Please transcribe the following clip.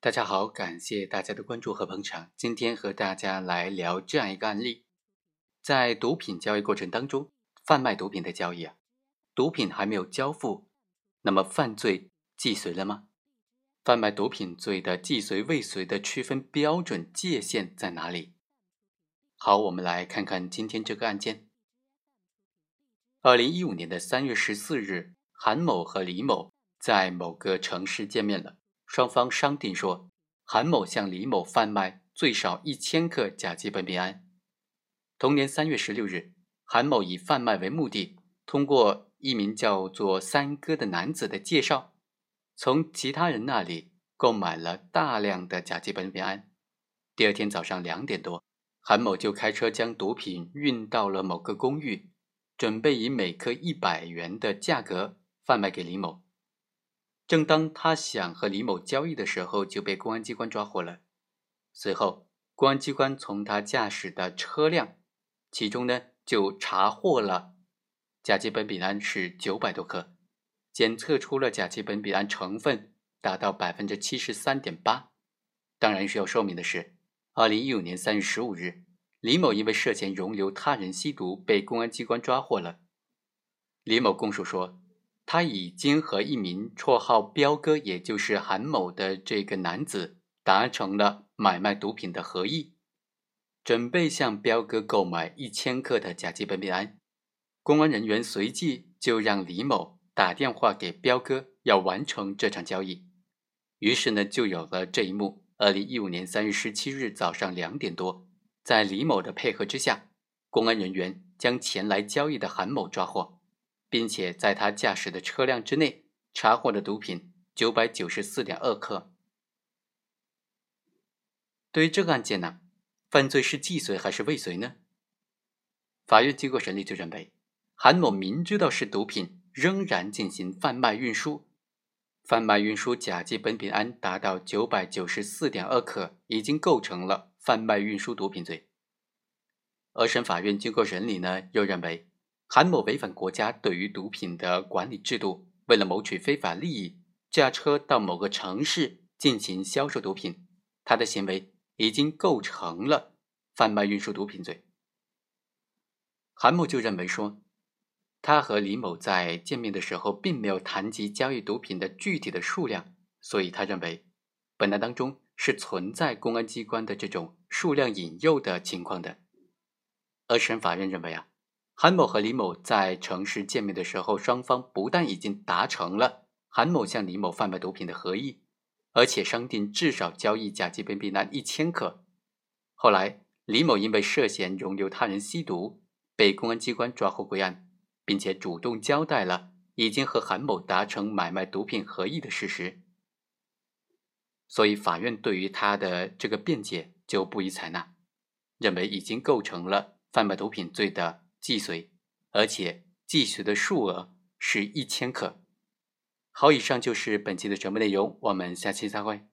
大家好，感谢大家的关注和捧场。今天和大家来聊这样一个案例：在毒品交易过程当中，贩卖毒品的交易啊，毒品还没有交付，那么犯罪既遂了吗？贩卖毒品罪的既遂未遂的区分标准界限在哪里？好，我们来看看今天这个案件。二零一五年的三月十四日，韩某和李某在某个城市见面了。双方商定说，韩某向李某贩卖最少一千克甲基苯丙胺。同年三月十六日，韩某以贩卖为目的，通过一名叫做三哥的男子的介绍，从其他人那里购买了大量的甲基苯丙胺。第二天早上两点多，韩某就开车将毒品运到了某个公寓，准备以每克一百元的价格贩卖给李某。正当他想和李某交易的时候，就被公安机关抓获了。随后，公安机关从他驾驶的车辆，其中呢就查获了甲基苯丙胺是九百多克，检测出了甲基苯丙胺成分达到百分之七十三点八。当然需要说明的是，二零一五年三月十五日，李某因为涉嫌容留他人吸毒，被公安机关抓获了。李某供述说。他已经和一名绰号“彪哥”，也就是韩某的这个男子达成了买卖毒品的合意，准备向彪哥购买一千克的甲基苯丙胺。公安人员随即就让李某打电话给彪哥，要完成这场交易。于是呢，就有了这一幕。二零一五年三月十七日早上两点多，在李某的配合之下，公安人员将前来交易的韩某抓获。并且在他驾驶的车辆之内查获了毒品九百九十四点二克。对于这个案件呢，犯罪是既遂还是未遂呢？法院经过审理就认为，韩某明知道是毒品，仍然进行贩卖运输，贩卖运输甲基苯丙胺达到九百九十四点二克，已经构成了贩卖运输毒品罪。二审法院经过审理呢，又认为。韩某违反国家对于毒品的管理制度，为了谋取非法利益，驾车到某个城市进行销售毒品，他的行为已经构成了贩卖运输毒品罪。韩某就认为说，他和李某在见面的时候并没有谈及交易毒品的具体的数量，所以他认为本案当中是存在公安机关的这种数量引诱的情况的。而审法院认为啊。韩某和李某在城市见面的时候，双方不但已经达成了韩某向李某贩卖毒品的合意，而且商定至少交易甲基苯丙胺一千克。后来，李某因为涉嫌容留他人吸毒，被公安机关抓获归案，并且主动交代了已经和韩某达成买卖毒品合意的事实。所以，法院对于他的这个辩解就不予采纳，认为已经构成了贩卖毒品罪的。既遂，而且既遂的数额是一千克。好，以上就是本期的全部内容，我们下期再会。